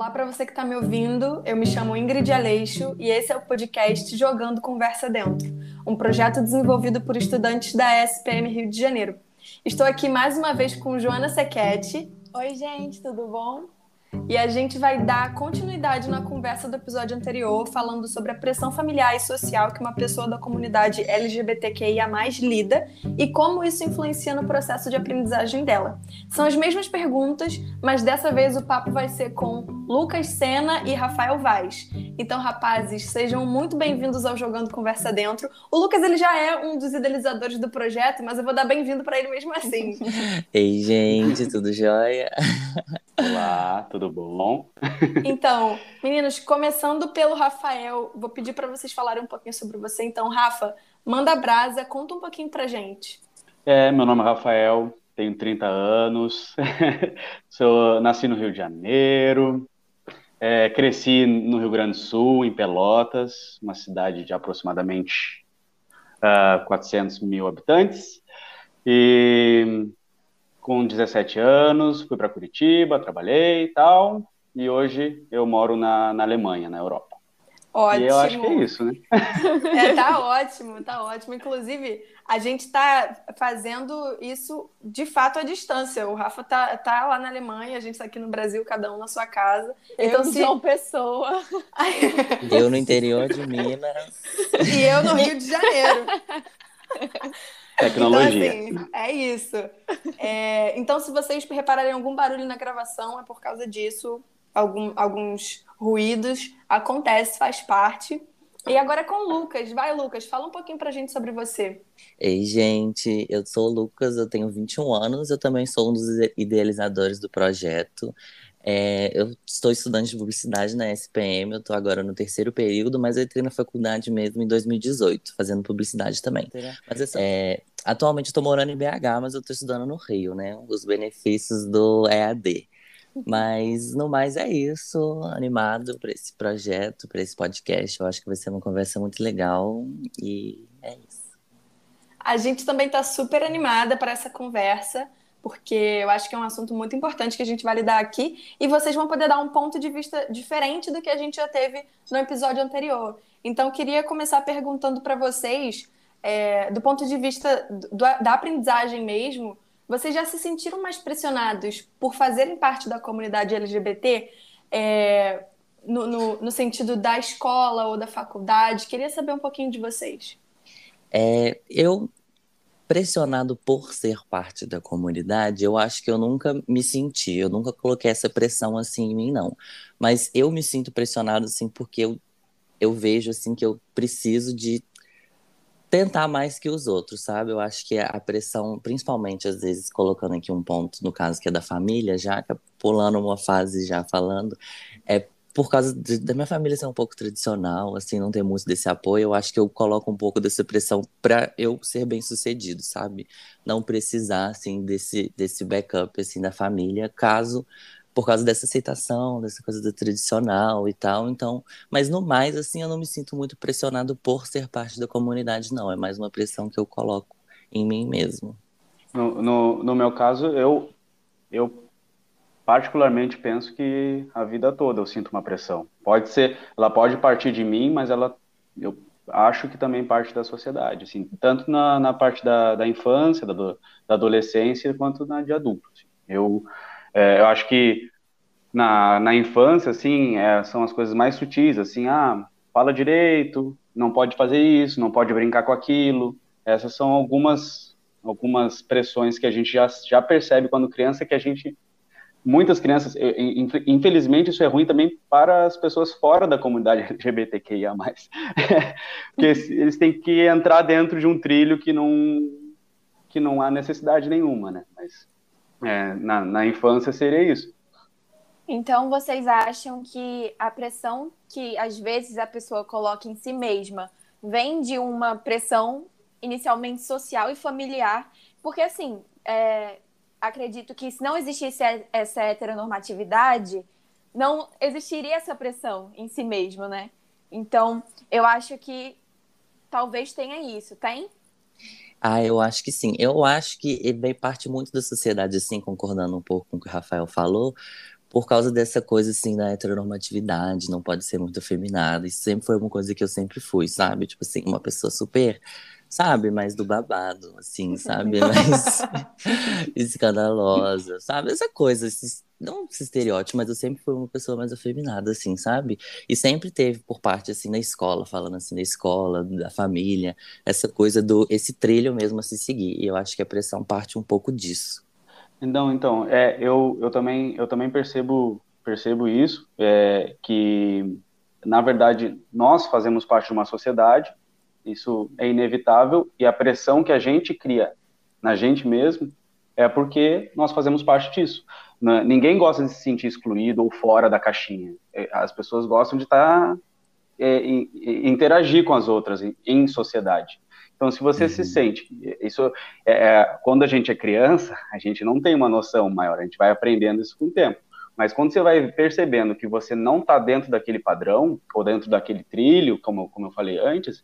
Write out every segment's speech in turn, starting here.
Olá para você que está me ouvindo. Eu me chamo Ingrid Aleixo e esse é o podcast Jogando Conversa Dentro, um projeto desenvolvido por estudantes da SPM Rio de Janeiro. Estou aqui mais uma vez com Joana Sequete. Oi, gente, tudo bom? E a gente vai dar continuidade na conversa do episódio anterior, falando sobre a pressão familiar e social que uma pessoa da comunidade LGBTQIA lida e como isso influencia no processo de aprendizagem dela. São as mesmas perguntas, mas dessa vez o papo vai ser com Lucas Sena e Rafael Vaz. Então, rapazes, sejam muito bem-vindos ao Jogando Conversa Dentro. O Lucas ele já é um dos idealizadores do projeto, mas eu vou dar bem-vindo para ele mesmo assim. Ei, gente, tudo jóia? Olá, tudo bom? Então, meninos, começando pelo Rafael, vou pedir para vocês falarem um pouquinho sobre você. Então, Rafa, manda brasa, conta um pouquinho pra gente. É, meu nome é Rafael, tenho 30 anos, sou, nasci no Rio de Janeiro, é, cresci no Rio Grande do Sul, em Pelotas, uma cidade de aproximadamente uh, ah, 400 mil habitantes, e com 17 anos, fui para Curitiba, trabalhei e tal, e hoje eu moro na, na Alemanha, na Europa. Ótimo. E eu acho que é isso, né? É, tá ótimo, tá ótimo. Inclusive, a gente está fazendo isso de fato à distância. O Rafa tá, tá lá na Alemanha, a gente está aqui no Brasil, cada um na sua casa. Eu então, se uma Pessoa. Eu no interior de Minas. E eu no Rio de Janeiro. Tecnologia. Então, assim, é isso. É, então, se vocês repararem algum barulho na gravação, é por causa disso. Algum, alguns ruídos. Acontece, faz parte. E agora com o Lucas. Vai, Lucas, fala um pouquinho pra gente sobre você. Ei, gente, eu sou o Lucas, eu tenho 21 anos, eu também sou um dos idealizadores do projeto. É, eu estou estudante de publicidade na SPM, eu estou agora no terceiro período, mas eu entrei na faculdade mesmo em 2018, fazendo publicidade também. Mas, é, atualmente estou morando em BH, mas eu estou estudando no Rio, né? Os benefícios do EAD. Mas no mais é isso, animado para esse projeto, para esse podcast. Eu acho que vai ser uma conversa muito legal e é isso. A gente também está super animada para essa conversa porque eu acho que é um assunto muito importante que a gente vai lidar aqui e vocês vão poder dar um ponto de vista diferente do que a gente já teve no episódio anterior. Então, queria começar perguntando para vocês, é, do ponto de vista do, da aprendizagem mesmo, vocês já se sentiram mais pressionados por fazerem parte da comunidade LGBT? É, no, no, no, sentido da escola ou da faculdade? Queria saber um pouquinho de vocês. É, eu pressionado por ser parte da comunidade, eu acho que eu nunca me senti, eu nunca coloquei essa pressão assim em mim, não. Mas eu me sinto pressionado, assim, porque eu, eu vejo, assim, que eu preciso de tentar mais que os outros, sabe? Eu acho que a pressão, principalmente, às vezes, colocando aqui um ponto, no caso que é da família, já pulando uma fase já falando, é por causa de, da minha família ser um pouco tradicional, assim, não ter muito desse apoio, eu acho que eu coloco um pouco dessa pressão para eu ser bem sucedido, sabe? Não precisar, assim, desse, desse backup, assim, da família, caso, por causa dessa aceitação, dessa coisa do tradicional e tal, então, mas no mais, assim, eu não me sinto muito pressionado por ser parte da comunidade, não, é mais uma pressão que eu coloco em mim mesmo. No, no, no meu caso, eu, eu particularmente penso que a vida toda eu sinto uma pressão. Pode ser, ela pode partir de mim, mas ela, eu acho que também parte da sociedade, assim, tanto na, na parte da, da infância, da, da adolescência, quanto na de adulto. Assim. Eu, é, eu acho que na, na infância, assim, é, são as coisas mais sutis, assim, ah, fala direito, não pode fazer isso, não pode brincar com aquilo. Essas são algumas algumas pressões que a gente já, já percebe quando criança que a gente muitas crianças, infelizmente isso é ruim também para as pessoas fora da comunidade LGBTQIA+. Porque eles têm que entrar dentro de um trilho que não, que não há necessidade nenhuma, né? Mas é, na, na infância seria isso. Então, vocês acham que a pressão que às vezes a pessoa coloca em si mesma vem de uma pressão inicialmente social e familiar? Porque, assim, é, acredito que se não existisse essa heteronormatividade, não existiria essa pressão em si mesmo, né? Então, eu acho que talvez tenha isso, tem? Ah, eu acho que sim. Eu acho que vem parte muito da sociedade, assim, concordando um pouco com o que o Rafael falou, por causa dessa coisa, assim, da heteronormatividade, não pode ser muito afeminada. Isso sempre foi uma coisa que eu sempre fui, sabe? Tipo assim, uma pessoa super, sabe? Mais do babado, assim, sabe? Mais escandalosa, sabe? Essa coisa, esses, não esse estereótipo, mas eu sempre fui uma pessoa mais afeminada, assim, sabe? E sempre teve por parte, assim, da escola, falando assim, da escola, da família, essa coisa do, esse trilho mesmo a se seguir. E eu acho que a pressão parte um pouco disso. Então, então, é, eu, eu também, eu também percebo, percebo isso, é, que, na verdade, nós fazemos parte de uma sociedade, isso é inevitável, e a pressão que a gente cria na gente mesmo é porque nós fazemos parte disso. Ninguém gosta de se sentir excluído ou fora da caixinha. É, as pessoas gostam de estar, é, interagir com as outras em, em sociedade. Então, se você uhum. se sente, isso é, é, quando a gente é criança, a gente não tem uma noção maior, a gente vai aprendendo isso com o tempo. Mas quando você vai percebendo que você não está dentro daquele padrão ou dentro daquele trilho, como, como eu falei antes,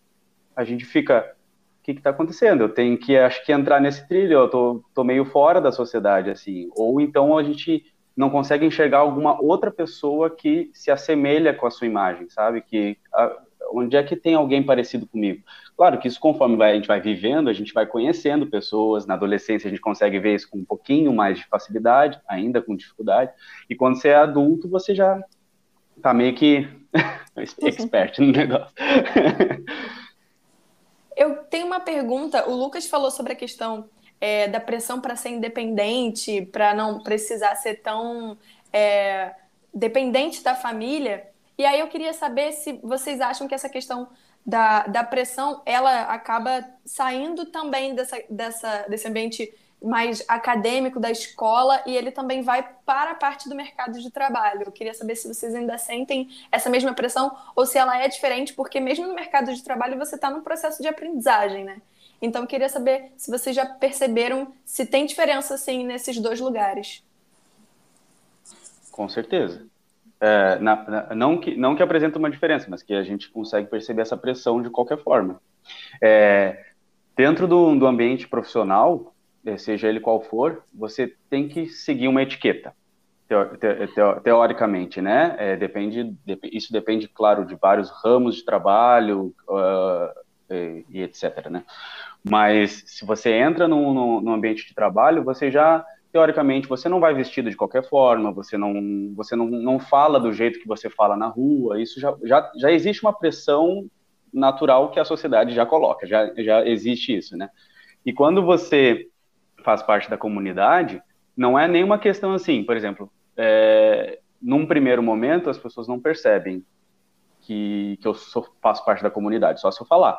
a gente fica, o que está acontecendo? Eu tenho que, acho que entrar nesse trilho, eu tô, tô meio fora da sociedade, assim. Ou então a gente não consegue enxergar alguma outra pessoa que se assemelha com a sua imagem, sabe? Que a, onde é que tem alguém parecido comigo? Claro que isso, conforme vai, a gente vai vivendo, a gente vai conhecendo pessoas. Na adolescência, a gente consegue ver isso com um pouquinho mais de facilidade, ainda com dificuldade. E quando você é adulto, você já tá meio que expert no negócio. Eu tenho uma pergunta. O Lucas falou sobre a questão é, da pressão para ser independente, para não precisar ser tão é, dependente da família. E aí eu queria saber se vocês acham que essa questão da, da pressão, ela acaba saindo também dessa, dessa, desse ambiente mais acadêmico da escola e ele também vai para a parte do mercado de trabalho. Eu queria saber se vocês ainda sentem essa mesma pressão ou se ela é diferente, porque mesmo no mercado de trabalho você está num processo de aprendizagem, né? Então eu queria saber se vocês já perceberam se tem diferença assim nesses dois lugares. Com certeza é, na, na, não, que, não que apresenta uma diferença, mas que a gente consegue perceber essa pressão de qualquer forma. É, dentro do, do ambiente profissional, seja ele qual for, você tem que seguir uma etiqueta, teo, teo, teoricamente, né? É, depende, de, isso depende, claro, de vários ramos de trabalho uh, e, etc, né? Mas se você entra no, no ambiente de trabalho, você já teoricamente você não vai vestido de qualquer forma, você não, você não, não fala do jeito que você fala na rua, isso já, já, já existe uma pressão natural que a sociedade já coloca, já, já existe isso, né? E quando você faz parte da comunidade, não é nenhuma questão assim, por exemplo, é, num primeiro momento as pessoas não percebem que, que eu sou, faço parte da comunidade, só se eu falar.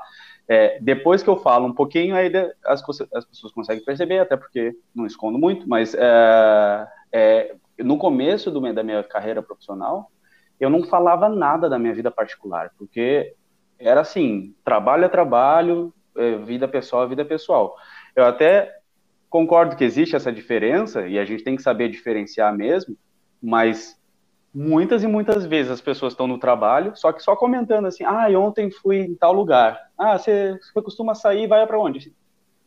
É, depois que eu falo um pouquinho, aí as, as, pessoas conseguem perceber, até porque não escondo muito, mas é, é, no começo do, da minha carreira profissional, eu não falava nada da minha vida particular, porque era assim, trabalho é trabalho, é, vida pessoal é vida pessoal. Eu até concordo que existe essa diferença, e a gente tem que saber diferenciar mesmo, mas muitas e muitas vezes as pessoas estão no trabalho, só que só comentando assim, ah, ontem fui em tal lugar. Ah, você, você costuma sair e vai para onde?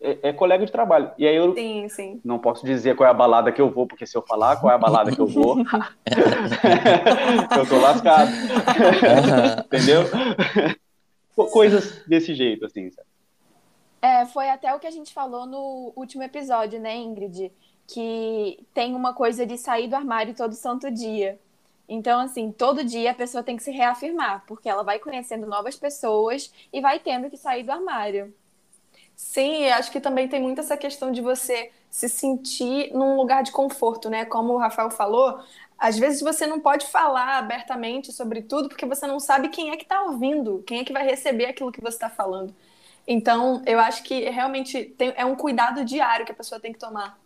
É, é, colega de trabalho. E aí eu sim, sim. não posso dizer qual é a balada que eu vou, porque se eu falar qual é a balada que eu vou, eu tô lascado. Entendeu? Coisas desse jeito, assim, sabe? É, foi até o que a gente falou no último episódio, né, Ingrid? Que tem uma coisa de sair do armário todo santo dia. Então, assim, todo dia a pessoa tem que se reafirmar, porque ela vai conhecendo novas pessoas e vai tendo que sair do armário. Sim, acho que também tem muito essa questão de você se sentir num lugar de conforto, né? Como o Rafael falou, às vezes você não pode falar abertamente sobre tudo porque você não sabe quem é que está ouvindo, quem é que vai receber aquilo que você está falando. Então, eu acho que realmente tem, é um cuidado diário que a pessoa tem que tomar.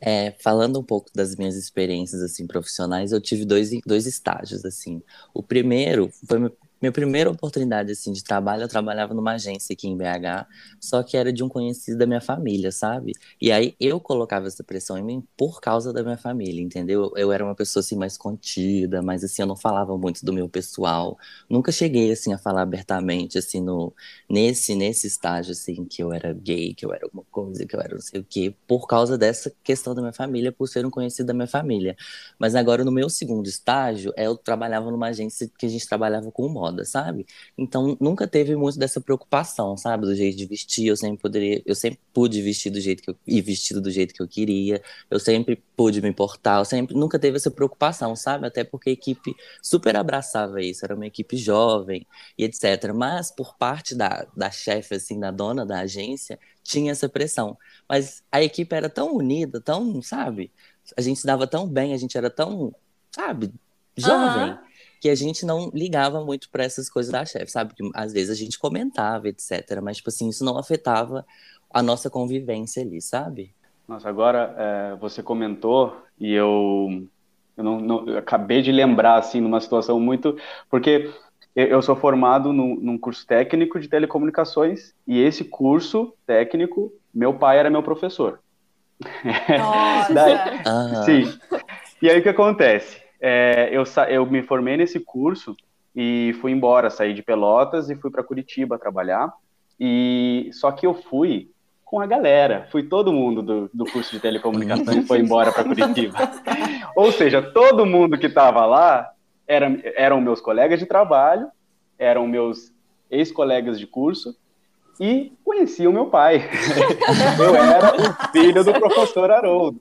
É, falando um pouco das minhas experiências assim profissionais, eu tive dois, dois estágios assim. O primeiro foi minha primeira oportunidade assim de trabalho, eu trabalhava numa agência aqui em BH, só que era de um conhecido da minha família, sabe? E aí eu colocava essa pressão em mim por causa da minha família, entendeu? Eu era uma pessoa assim mais contida, mas assim eu não falava muito do meu pessoal. Nunca cheguei assim a falar abertamente assim no nesse nesse estágio assim que eu era gay, que eu era alguma coisa, que eu era não sei o quê, por causa dessa questão da minha família, por ser um conhecido da minha família. Mas agora no meu segundo estágio, eu trabalhava numa agência que a gente trabalhava com moda moda, sabe? Então nunca teve muito dessa preocupação, sabe? Do jeito de vestir, eu sempre poderia, eu sempre pude vestir do jeito que eu e vestido do jeito que eu queria. Eu sempre pude me importar, eu sempre nunca teve essa preocupação, sabe? Até porque a equipe super abraçava isso, era uma equipe jovem e etc. Mas por parte da, da chefe assim, da dona da agência, tinha essa pressão. Mas a equipe era tão unida, tão, sabe? A gente se dava tão bem, a gente era tão, sabe, jovem. Uhum que a gente não ligava muito para essas coisas da chefe, sabe? Que às vezes a gente comentava, etc. Mas, tipo assim, isso não afetava a nossa convivência ali, sabe? Nossa, agora é, você comentou e eu, eu, não, não, eu acabei de lembrar, assim, numa situação muito. Porque eu sou formado num, num, curso técnico de telecomunicações e esse curso técnico, meu pai era meu professor. Nossa! Daí, Sim. E aí o que acontece? É, eu, eu me formei nesse curso e fui embora, saí de Pelotas e fui para Curitiba trabalhar. E só que eu fui com a galera, fui todo mundo do, do curso de telecomunicações foi embora para Curitiba. Ou seja, todo mundo que estava lá era, eram meus colegas de trabalho, eram meus ex-colegas de curso e conheci o meu pai. eu era o filho do professor Haroldo.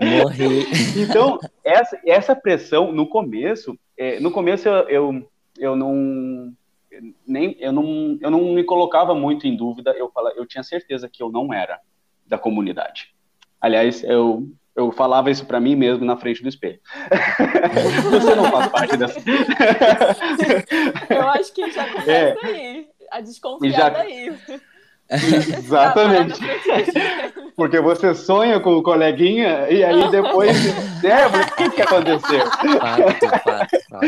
Morri. então, essa, essa pressão, no começo, é, no começo eu, eu, eu não nem eu não, eu não me colocava muito em dúvida, eu, fala, eu tinha certeza que eu não era da comunidade. Aliás, eu, eu falava isso para mim mesmo na frente do espelho. Você não faz parte dessa. eu acho que já começa é. aí a desconfiada já... aí. Exatamente. Porque você sonha com o coleguinha e aí depois, né, o que, que aconteceu? Fato, fato, fato.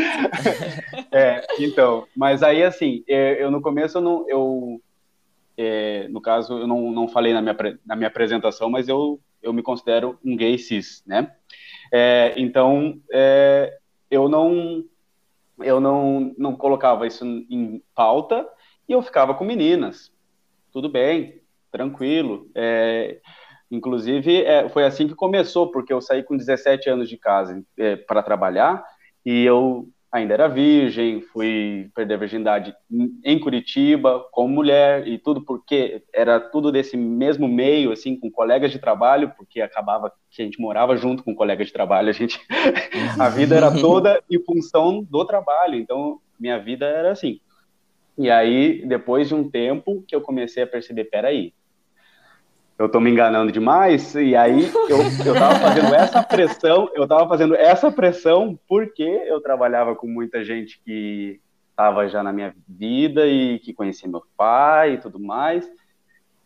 É, então, mas aí assim, é, eu no começo eu não, eu, é, no caso, eu não, não falei na minha, na minha apresentação, mas eu, eu me considero um gay cis, né? É, então, é, eu não eu não, não colocava isso em pauta, e eu ficava com meninas. Tudo bem, tranquilo. É, inclusive, é, foi assim que começou, porque eu saí com 17 anos de casa é, para trabalhar e eu ainda era virgem, fui perder a virgindade em Curitiba, como mulher, e tudo porque era tudo desse mesmo meio, assim, com colegas de trabalho, porque acabava que a gente morava junto com colegas de trabalho, a gente, a vida era toda em função do trabalho, então minha vida era assim. E aí, depois de um tempo, que eu comecei a perceber, peraí, eu tô me enganando demais, e aí eu, eu tava fazendo essa pressão, eu tava fazendo essa pressão porque eu trabalhava com muita gente que estava já na minha vida e que conhecia meu pai e tudo mais.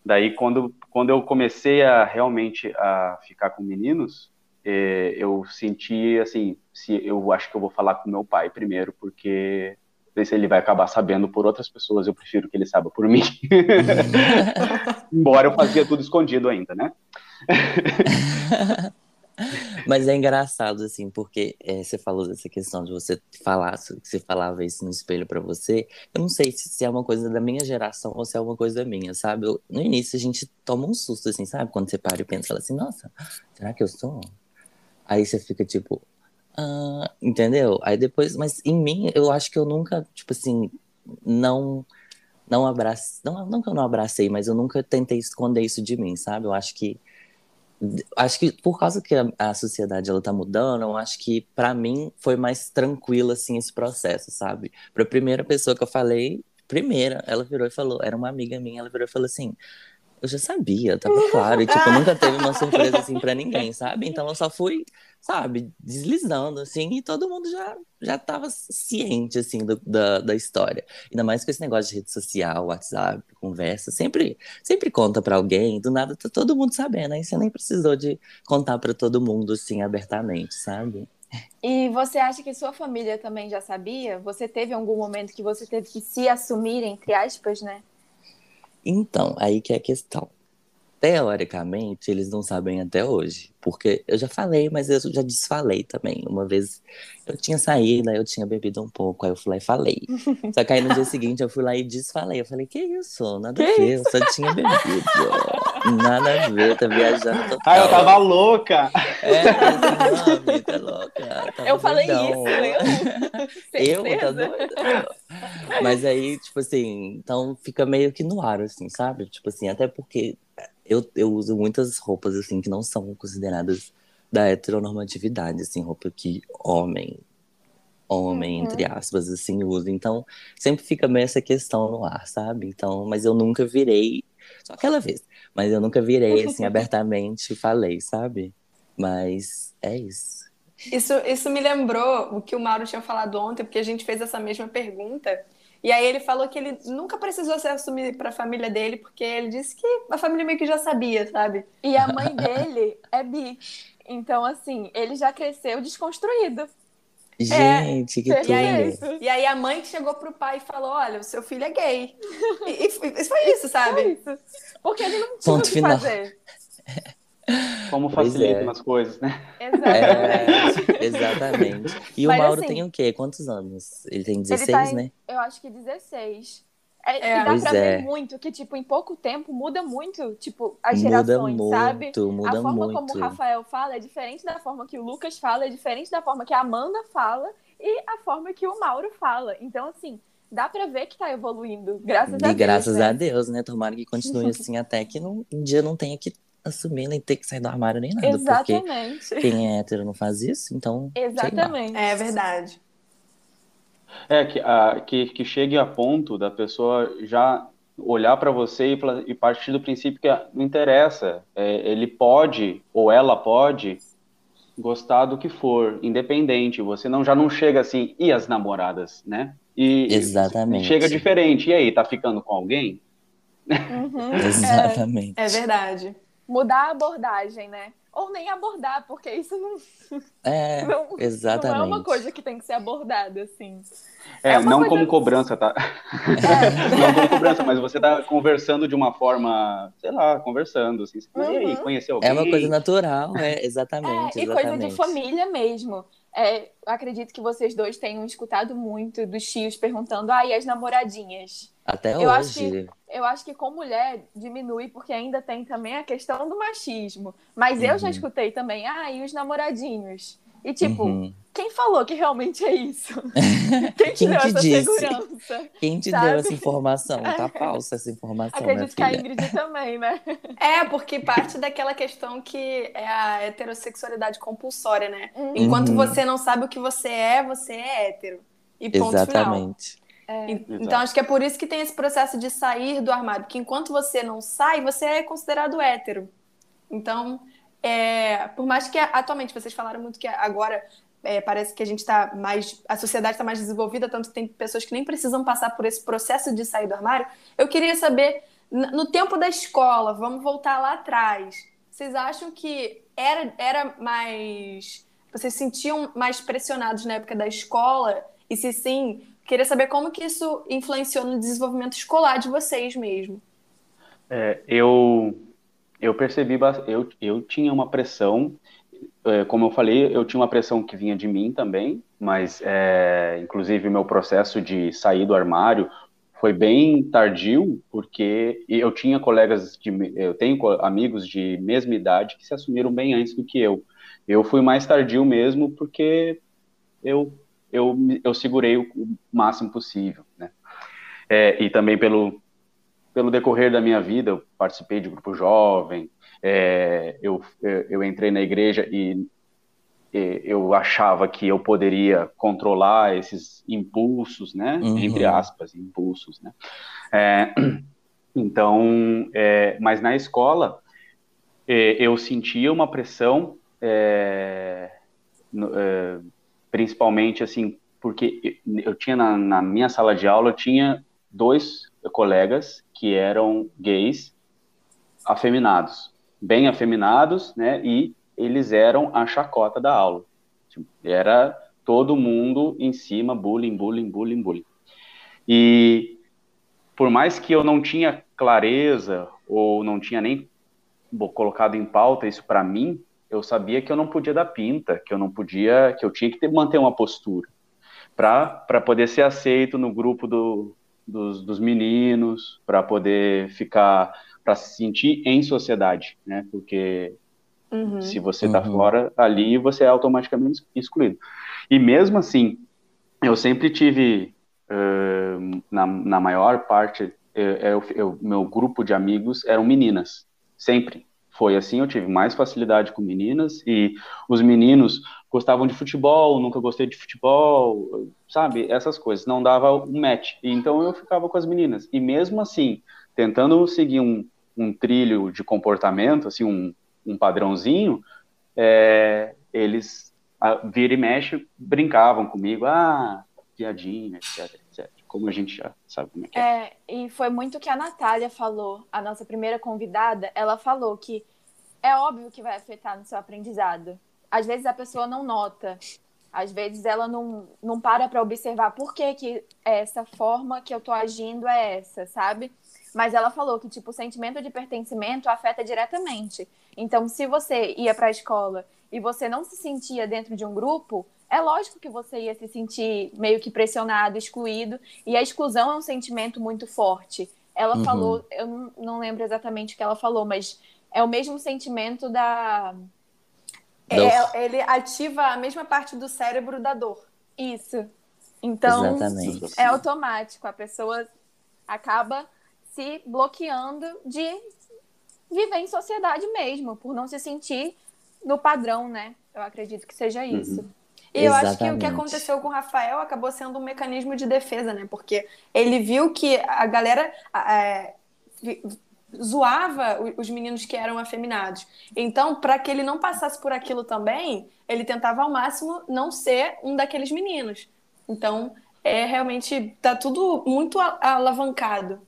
Daí, quando, quando eu comecei a realmente a ficar com meninos, eh, eu senti assim, se eu acho que eu vou falar com meu pai primeiro, porque se ele vai acabar sabendo por outras pessoas, eu prefiro que ele saiba por mim. Embora eu fazia tudo escondido ainda, né? Mas é engraçado, assim, porque é, você falou dessa questão de você falar, que você falava isso no espelho para você. Eu não sei se, se, é uma coisa da minha geração ou se é uma coisa minha, sabe? Eu, no início a gente toma um susto, assim, sabe? Quando você para e pensa assim, nossa, será que eu sou? Aí você fica tipo, Uh, entendeu? Aí depois, mas em mim, eu acho que eu nunca, tipo assim, não não abracei, não, não que eu não abracei, mas eu nunca tentei esconder isso de mim, sabe? Eu acho que acho que por causa que a, a sociedade ela tá mudando, eu acho que para mim foi mais tranquilo assim esse processo, sabe? Para a primeira pessoa que eu falei, primeira, ela virou e falou, era uma amiga minha, ela virou e falou assim: eu já sabia, tava claro. E, tipo, nunca teve uma surpresa, assim, pra ninguém, sabe? Então, eu só fui, sabe, deslizando, assim, e todo mundo já, já tava ciente, assim, do, da, da história. Ainda mais com esse negócio de rede social, WhatsApp, conversa. Sempre, sempre conta pra alguém, do nada tá todo mundo sabendo. Aí você nem precisou de contar pra todo mundo, assim, abertamente, sabe? E você acha que sua família também já sabia? Você teve algum momento que você teve que se assumir, entre aspas, né? Então, aí que é a questão. Teoricamente, eles não sabem até hoje. Porque eu já falei, mas eu já desfalei também. Uma vez eu tinha saído, aí eu tinha bebido um pouco, aí eu fui lá e falei. Só que aí no dia seguinte eu fui lá e desfalei. Eu falei, que isso? Nada a ver, eu só tinha bebido. Nada a ver, tá viajando total. Ah, eu tava louca! É, tá louca. eu falei doidão. isso, eu? eu, tá doida? Mas aí, tipo assim, então fica meio que no ar, assim, sabe? Tipo assim, até porque eu, eu uso muitas roupas, assim, que não são consideradas da heteronormatividade, assim, roupa que homem, homem, uhum. entre aspas, assim, usa. Então, sempre fica meio essa questão no ar, sabe? Então, mas eu nunca virei, só aquela vez, mas eu nunca virei, assim, abertamente e falei, sabe? Mas é isso. Isso, isso me lembrou o que o Mauro tinha falado ontem, porque a gente fez essa mesma pergunta. E aí ele falou que ele nunca precisou se assumir para a família dele, porque ele disse que a família meio que já sabia, sabe? E a mãe dele é bi. Então, assim, ele já cresceu desconstruído. Gente, é, que tudo. E aí, e aí a mãe chegou pro pai e falou: Olha, o seu filho é gay. E, e foi isso, sabe? Foi isso. Porque ele não tinha o que final. fazer. Como facilita é. as coisas, né? Exatamente. É, exatamente. E Mas, o Mauro assim, tem o quê? Quantos anos? Ele tem 16, ele tá em, né? Eu acho que 16. É, é. E dá pois pra ver é. muito que, tipo, em pouco tempo muda muito, tipo, as gerações, muda sabe? Muito, muda a forma muito. como o Rafael fala é diferente da forma que o Lucas fala, é diferente da forma que a Amanda fala e a forma que o Mauro fala. Então, assim, dá pra ver que tá evoluindo, graças e a Deus. E graças né? a Deus, né? Tomara que continue assim até que um dia não tenha que assumir nem ter que sair do armário nem nada. Exatamente. Porque quem é hétero não faz isso, então. Exatamente. É verdade. É, que, a, que, que chegue a ponto da pessoa já olhar para você e, e, partir do princípio que não interessa. É, ele pode, ou ela pode, gostar do que for, independente. Você não já não chega assim, e as namoradas, né? E Exatamente. chega diferente. E aí, tá ficando com alguém? Uhum, Exatamente. É, é verdade mudar a abordagem, né? Ou nem abordar, porque isso não. É, não, exatamente. Não é uma coisa que tem que ser abordada, assim. É, é não coisa... como cobrança, tá? É. não como cobrança, mas você tá conversando de uma forma, sei lá, conversando, assim. Uhum. E aí, uhum. conheceu alguém? É uma coisa natural, é, exatamente. É, e exatamente. coisa de família mesmo. É, acredito que vocês dois tenham escutado muito dos tios perguntando, ah, e as namoradinhas? Até eu hoje. Acho que, eu acho que com mulher diminui, porque ainda tem também a questão do machismo. Mas uhum. eu já uhum. escutei também, ah, e os namoradinhos? E tipo, uhum. quem falou que realmente é isso? Quem te quem deu te essa disse? segurança? Quem te sabe? deu essa informação? Tá falsa essa informação. Acredito que a Ingrid também, né? É, porque parte daquela questão que é a heterossexualidade compulsória, né? Uhum. Enquanto você não sabe o que você é, você é hétero. E ponto Exatamente. final. É. Então, acho que é por isso que tem esse processo de sair do armário, porque enquanto você não sai, você é considerado hétero. Então, é, por mais que atualmente vocês falaram muito que agora é, parece que a gente está mais. A sociedade está mais desenvolvida, tanto que tem pessoas que nem precisam passar por esse processo de sair do armário. Eu queria saber, no tempo da escola, vamos voltar lá atrás. Vocês acham que era, era mais. Vocês se sentiam mais pressionados na época da escola? E se sim, queria saber como que isso influenciou no desenvolvimento escolar de vocês mesmo. É, eu eu percebi, eu, eu tinha uma pressão, é, como eu falei, eu tinha uma pressão que vinha de mim também, mas é, inclusive meu processo de sair do armário foi bem tardio, porque eu tinha colegas, de, eu tenho amigos de mesma idade que se assumiram bem antes do que eu. Eu fui mais tardio mesmo porque eu, eu, eu segurei o máximo possível, né? É, e também pelo, pelo decorrer da minha vida, eu participei de grupo jovem, é, eu, eu entrei na igreja e, e, eu achava que eu poderia controlar esses impulsos, né? Uhum. Entre aspas, impulsos, né? É, então, é, mas na escola é, eu sentia uma pressão, é, é, principalmente assim, porque eu tinha na, na minha sala de aula, eu tinha dois colegas que eram gays afeminados, bem afeminados, né? E eles eram a chacota da aula. Era todo mundo em cima, bullying, bullying, bullying, bullying. E por mais que eu não tinha clareza ou não tinha nem colocado em pauta isso para mim, eu sabia que eu não podia dar pinta, que eu não podia, que eu tinha que ter, manter uma postura para poder ser aceito no grupo do, dos, dos meninos, para poder ficar, para se sentir em sociedade, né? Porque uhum. se você está uhum. fora ali, você é automaticamente excluído. E mesmo assim, eu sempre tive, uh, na, na maior parte, eu, eu, eu, meu grupo de amigos eram meninas, sempre foi assim, eu tive mais facilidade com meninas e os meninos gostavam de futebol, nunca gostei de futebol, sabe? Essas coisas, não dava um match. Então eu ficava com as meninas. E mesmo assim, tentando seguir um, um trilho de comportamento, assim, um, um padrãozinho, é, eles a, vira e mexe brincavam comigo, ah, piadinha, etc. Como a gente já sabe como é que é. É, e foi muito que a Natália falou, a nossa primeira convidada, ela falou que é óbvio que vai afetar no seu aprendizado às vezes a pessoa não nota, às vezes ela não, não para para observar por que, que essa forma que eu tô agindo é essa, sabe? Mas ela falou que, tipo, o sentimento de pertencimento afeta diretamente. Então, se você ia para a escola e você não se sentia dentro de um grupo, é lógico que você ia se sentir meio que pressionado, excluído. E a exclusão é um sentimento muito forte. Ela uhum. falou, eu não lembro exatamente o que ela falou, mas é o mesmo sentimento da é, ele ativa a mesma parte do cérebro da dor. Isso. Então, Exatamente. é automático. A pessoa acaba se bloqueando de viver em sociedade mesmo, por não se sentir no padrão, né? Eu acredito que seja uhum. isso. Uhum. E eu acho que o que aconteceu com o Rafael acabou sendo um mecanismo de defesa, né? Porque ele viu que a galera é, zoava os meninos que eram afeminados. Então, para que ele não passasse por aquilo também, ele tentava ao máximo não ser um daqueles meninos. Então, é realmente tá tudo muito alavancado.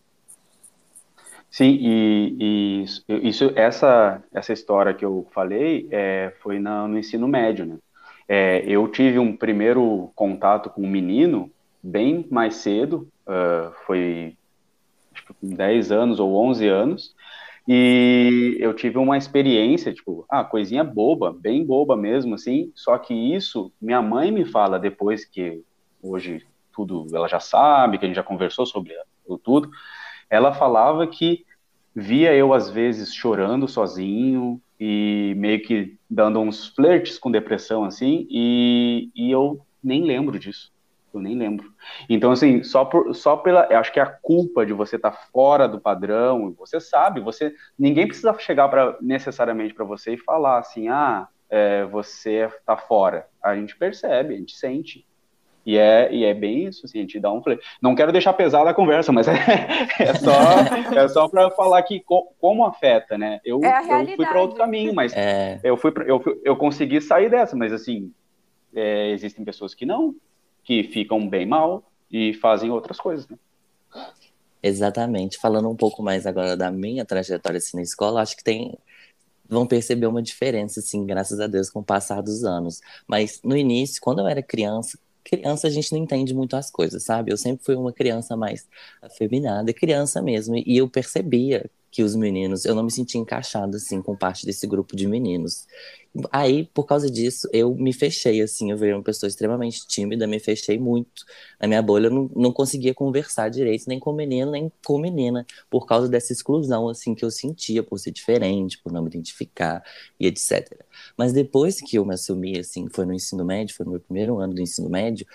Sim, e, e isso, essa, essa história que eu falei é, foi na, no ensino médio, né? É, eu tive um primeiro contato com um menino bem mais cedo, uh, foi tipo, com 10 anos ou 11 anos, e eu tive uma experiência, tipo, ah, coisinha boba, bem boba mesmo, assim, só que isso, minha mãe me fala depois que hoje tudo ela já sabe, que a gente já conversou sobre tudo, ela falava que via eu às vezes chorando sozinho e meio que dando uns flirts com depressão assim, e, e eu nem lembro disso. Eu nem lembro. Então, assim, só, por, só pela. Eu acho que é a culpa de você estar tá fora do padrão, você sabe, você. Ninguém precisa chegar para necessariamente para você e falar assim, ah, é, você está fora. A gente percebe, a gente sente. E é, e é bem isso, assim, a gente dá um. Não quero deixar pesada a conversa, mas é, é só, é só para falar que co, como afeta, né? Eu, é eu fui para outro caminho, mas é. eu, fui pra, eu, eu consegui sair dessa, mas assim, é, existem pessoas que não, que ficam bem mal e fazem outras coisas, né? Exatamente. Falando um pouco mais agora da minha trajetória assim, na escola, acho que tem vão perceber uma diferença, assim, graças a Deus, com o passar dos anos. Mas no início, quando eu era criança, criança a gente não entende muito as coisas, sabe? Eu sempre fui uma criança mais afeminada, criança mesmo, e eu percebia que os meninos, eu não me sentia encaixado assim com parte desse grupo de meninos. Aí, por causa disso, eu me fechei, assim, eu virei uma pessoa extremamente tímida, me fechei muito. Na minha bolha, eu não, não conseguia conversar direito, nem com menino, nem com menina, por causa dessa exclusão, assim, que eu sentia por ser diferente, por não me identificar e etc. Mas depois que eu me assumi, assim, foi no ensino médio, foi no meu primeiro ano do ensino médio,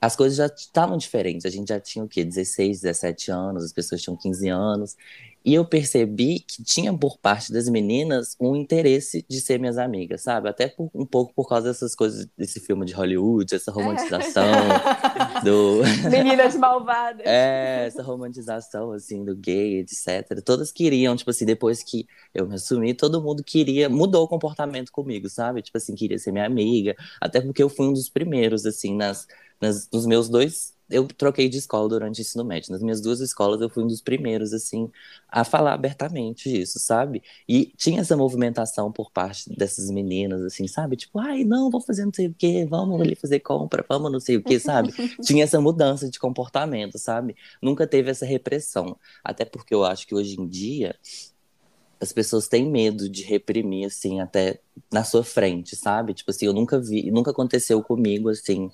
as coisas já estavam diferentes. A gente já tinha o quê? 16, 17 anos, as pessoas tinham 15 anos. E eu percebi que tinha por parte das meninas um interesse de ser minhas amigas, sabe? Até por, um pouco por causa dessas coisas, desse filme de Hollywood, essa romantização é. do. Meninas malvadas. É, essa romantização, assim, do gay, etc. Todas queriam, tipo assim, depois que eu me assumi, todo mundo queria, mudou o comportamento comigo, sabe? Tipo assim, queria ser minha amiga. Até porque eu fui um dos primeiros, assim, nas, nas, nos meus dois eu troquei de escola durante o ensino médio. Nas minhas duas escolas, eu fui um dos primeiros, assim, a falar abertamente isso, sabe? E tinha essa movimentação por parte dessas meninas, assim, sabe? Tipo, ai, não, vou fazer não sei o quê, vamos ali fazer compra, vamos não sei o quê, sabe? tinha essa mudança de comportamento, sabe? Nunca teve essa repressão. Até porque eu acho que hoje em dia as pessoas têm medo de reprimir, assim, até na sua frente, sabe? Tipo assim, eu nunca vi, nunca aconteceu comigo, assim,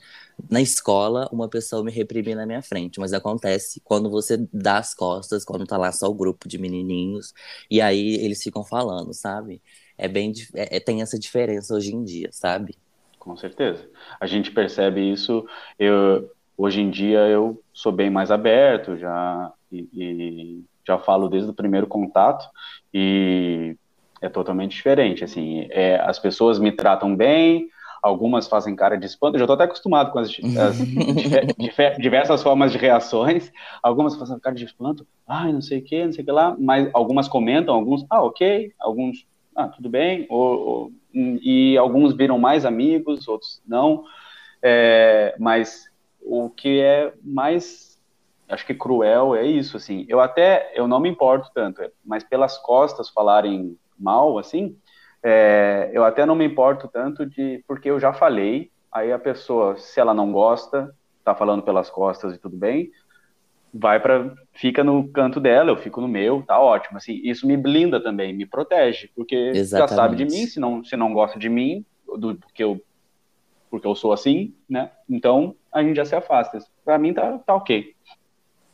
na escola, uma pessoa me reprimir na minha frente, mas acontece quando você dá as costas, quando tá lá só o grupo de menininhos, e aí eles ficam falando, sabe? É bem, é, é, tem essa diferença hoje em dia, sabe? Com certeza. A gente percebe isso, eu, hoje em dia eu sou bem mais aberto, já, e, e já falo desde o primeiro contato e é totalmente diferente. Assim, é, as pessoas me tratam bem, algumas fazem cara de espanto. Eu já estou até acostumado com as, as diversas formas de reações. Algumas fazem cara de espanto, ai, não sei o que, não sei o que lá, mas algumas comentam, alguns, ah, ok, alguns, ah, tudo bem, ou, ou, e alguns viram mais amigos, outros não. É, mas o que é mais acho que cruel é isso, assim. Eu até, eu não me importo tanto, mas pelas costas falarem mal, assim, é, eu até não me importo tanto de, porque eu já falei, aí a pessoa, se ela não gosta, tá falando pelas costas e tudo bem, vai para fica no canto dela, eu fico no meu, tá ótimo. Assim, isso me blinda também, me protege, porque Exatamente. já sabe de mim, se não, se não gosta de mim, do, porque eu porque eu sou assim, né? Então a gente já se afasta. Para mim tá, tá ok.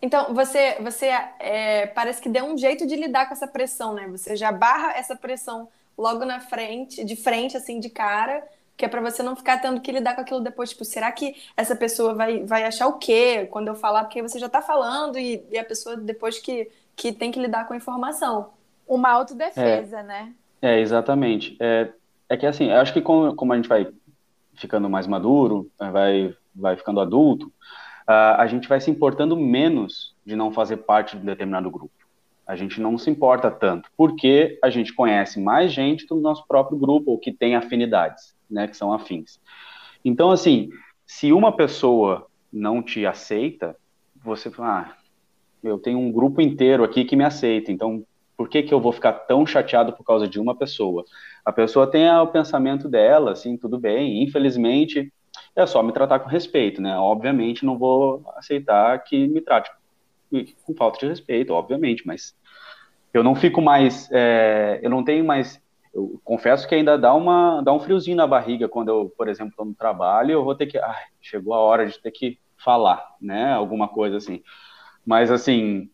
Então, você, você é, parece que deu um jeito de lidar com essa pressão, né? Você já barra essa pressão logo na frente, de frente, assim, de cara, que é para você não ficar tendo que lidar com aquilo depois. Tipo, será que essa pessoa vai, vai achar o quê quando eu falar? Porque você já tá falando e, e a pessoa depois que, que tem que lidar com a informação. Uma autodefesa, é, né? É, exatamente. É, é que assim, eu acho que como, como a gente vai ficando mais maduro, vai, vai ficando adulto, uh, a gente vai se importando menos de não fazer parte de um determinado grupo. A gente não se importa tanto, porque a gente conhece mais gente do nosso próprio grupo, ou que tem afinidades, né, que são afins. Então, assim, se uma pessoa não te aceita, você fala, ah, eu tenho um grupo inteiro aqui que me aceita, então por que, que eu vou ficar tão chateado por causa de uma pessoa? A pessoa tem o pensamento dela, assim, tudo bem, infelizmente é só me tratar com respeito, né? Obviamente não vou aceitar que me trate com falta de respeito, obviamente, mas eu não fico mais, é, eu não tenho mais, eu confesso que ainda dá uma, dá um friozinho na barriga quando eu, por exemplo, estou no trabalho, eu vou ter que, ai, chegou a hora de ter que falar, né? Alguma coisa assim. Mas assim,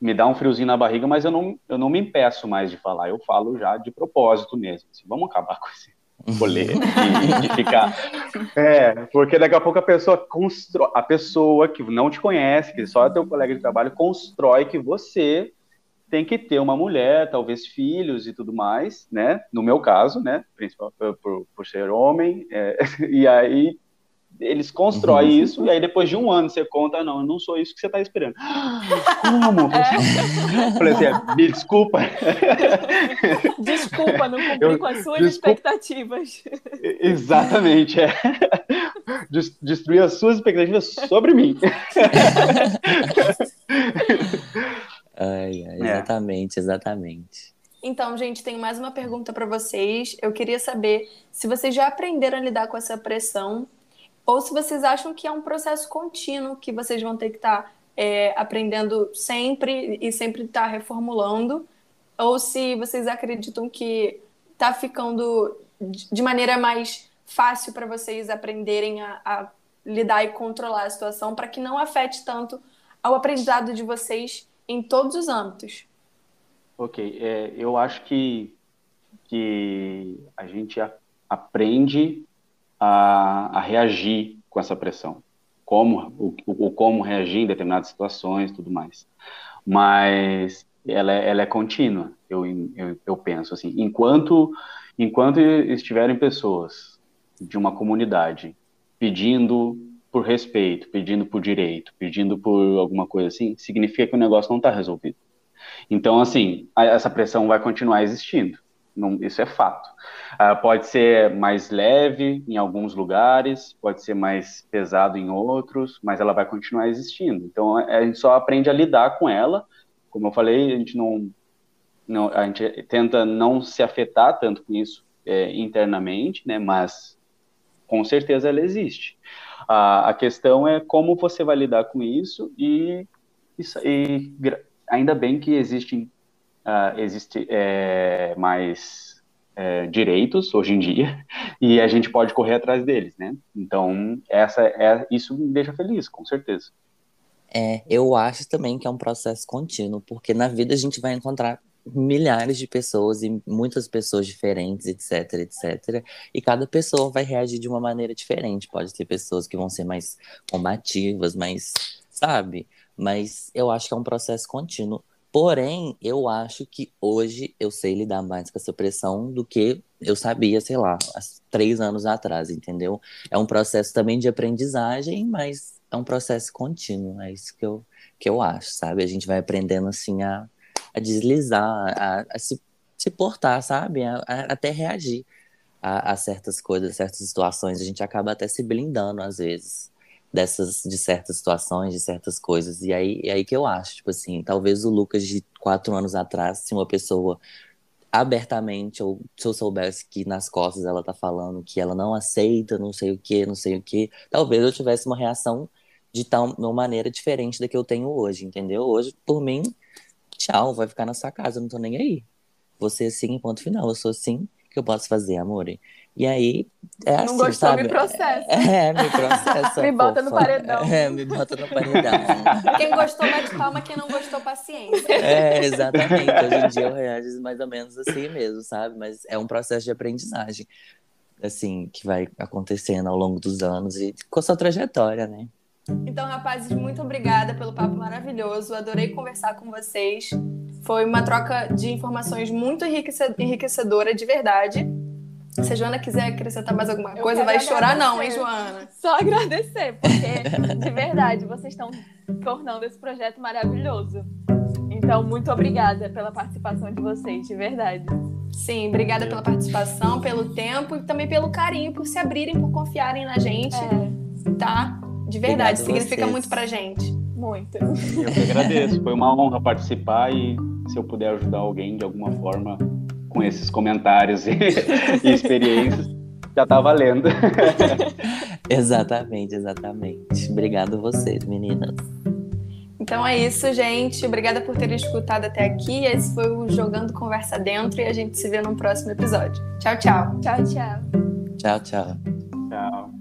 me dá um friozinho na barriga, mas eu não, eu não me impeço mais de falar, eu falo já de propósito mesmo. Assim, vamos acabar com esse rolê de, de, ficar. É, porque daqui a pouco a pessoa constrói, a pessoa que não te conhece, que só é teu colega de trabalho, constrói que você tem que ter uma mulher, talvez filhos e tudo mais, né? No meu caso, né? Principalmente por, por ser homem, é, e aí eles constroem uhum. isso, e aí depois de um ano você conta, não, eu não sou isso que você está esperando. Como? É. Falei assim, me desculpa. Desculpa, não cumpri eu, com as suas desculpa. expectativas. Exatamente, é. Destruir as suas expectativas sobre mim. Ai, ai, é. exatamente, é. exatamente. Então, gente, tenho mais uma pergunta para vocês. Eu queria saber se vocês já aprenderam a lidar com essa pressão ou se vocês acham que é um processo contínuo que vocês vão ter que estar tá, é, aprendendo sempre e sempre estar tá reformulando, ou se vocês acreditam que está ficando de maneira mais fácil para vocês aprenderem a, a, lidar e controlar a situação para que não afete tanto ao aprendizado de vocês em todos os âmbitos. Ok, é, eu acho que, que a gente aprende a, a reagir com essa pressão, como o, o, como reagir em determinadas situações, tudo mais. Mas ela é, ela é contínua, eu, eu, eu penso assim. Enquanto enquanto estiverem pessoas de uma comunidade pedindo por respeito, pedindo por direito, pedindo por alguma coisa assim, significa que o negócio não está resolvido. Então, assim, essa pressão vai continuar existindo. Não, isso é fato. Uh, pode ser mais leve em alguns lugares, pode ser mais pesado em outros, mas ela vai continuar existindo. Então a gente só aprende a lidar com ela. Como eu falei, a gente não, não a gente tenta não se afetar tanto com isso é, internamente, né? Mas com certeza ela existe. Uh, a questão é como você vai lidar com isso e, e ainda bem que existem uh, existe é, mais é, direitos hoje em dia e a gente pode correr atrás deles, né? Então essa é isso me deixa feliz, com certeza. É, eu acho também que é um processo contínuo, porque na vida a gente vai encontrar milhares de pessoas e muitas pessoas diferentes, etc, etc. E cada pessoa vai reagir de uma maneira diferente. Pode ter pessoas que vão ser mais combativas, mais, sabe? Mas eu acho que é um processo contínuo. Porém, eu acho que hoje eu sei lidar mais com essa pressão do que eu sabia, sei lá, há três anos atrás, entendeu? É um processo também de aprendizagem, mas é um processo contínuo, é isso que eu, que eu acho, sabe? A gente vai aprendendo assim a, a deslizar, a, a se, se portar, sabe? A, a, até reagir a, a certas coisas, certas situações. A gente acaba até se blindando às vezes dessas de certas situações, de certas coisas. E aí, é aí que eu acho, tipo assim, talvez o Lucas de quatro anos atrás, se uma pessoa abertamente, ou se eu soubesse que nas costas ela tá falando que ela não aceita, não sei o que, não sei o que, talvez eu tivesse uma reação de tal uma maneira diferente da que eu tenho hoje, entendeu? Hoje, por mim, tchau, vai ficar na sua casa, eu não tô nem aí. Você sim, ponto final. Eu sou assim, que eu posso fazer, amor? E aí, é não assim, gostou, sabe? me processa. É, me processa. me bota no paredão. É, me bota no paredão. Quem gostou, bate palma. Quem não gostou, paciência. É, exatamente. Hoje em dia eu reajo mais ou menos assim mesmo, sabe? Mas é um processo de aprendizagem, assim, que vai acontecendo ao longo dos anos e com a sua trajetória, né? Então, rapazes, muito obrigada pelo papo maravilhoso. Adorei conversar com vocês. Foi uma troca de informações muito enriquecedora, de verdade. Se a Joana quiser acrescentar mais alguma coisa, vai chorar não, agradecer. hein, Joana? Só agradecer, porque de verdade vocês estão tornando esse projeto maravilhoso. Então, muito obrigada pela participação de vocês, de verdade. Sim, obrigada pela participação, pelo tempo e também pelo carinho, por se abrirem, por confiarem na gente, É, tá? De verdade, Obrigado significa vocês. muito pra gente. muito. Eu que agradeço, foi uma honra participar e se eu puder ajudar alguém de alguma forma com esses comentários e, e experiências, já tá valendo. Exatamente, exatamente. Obrigado vocês, meninas. Então é isso, gente. Obrigada por terem escutado até aqui. Esse foi o Jogando Conversa Dentro e a gente se vê no próximo episódio. Tchau, tchau. Tchau, tchau. Tchau, tchau.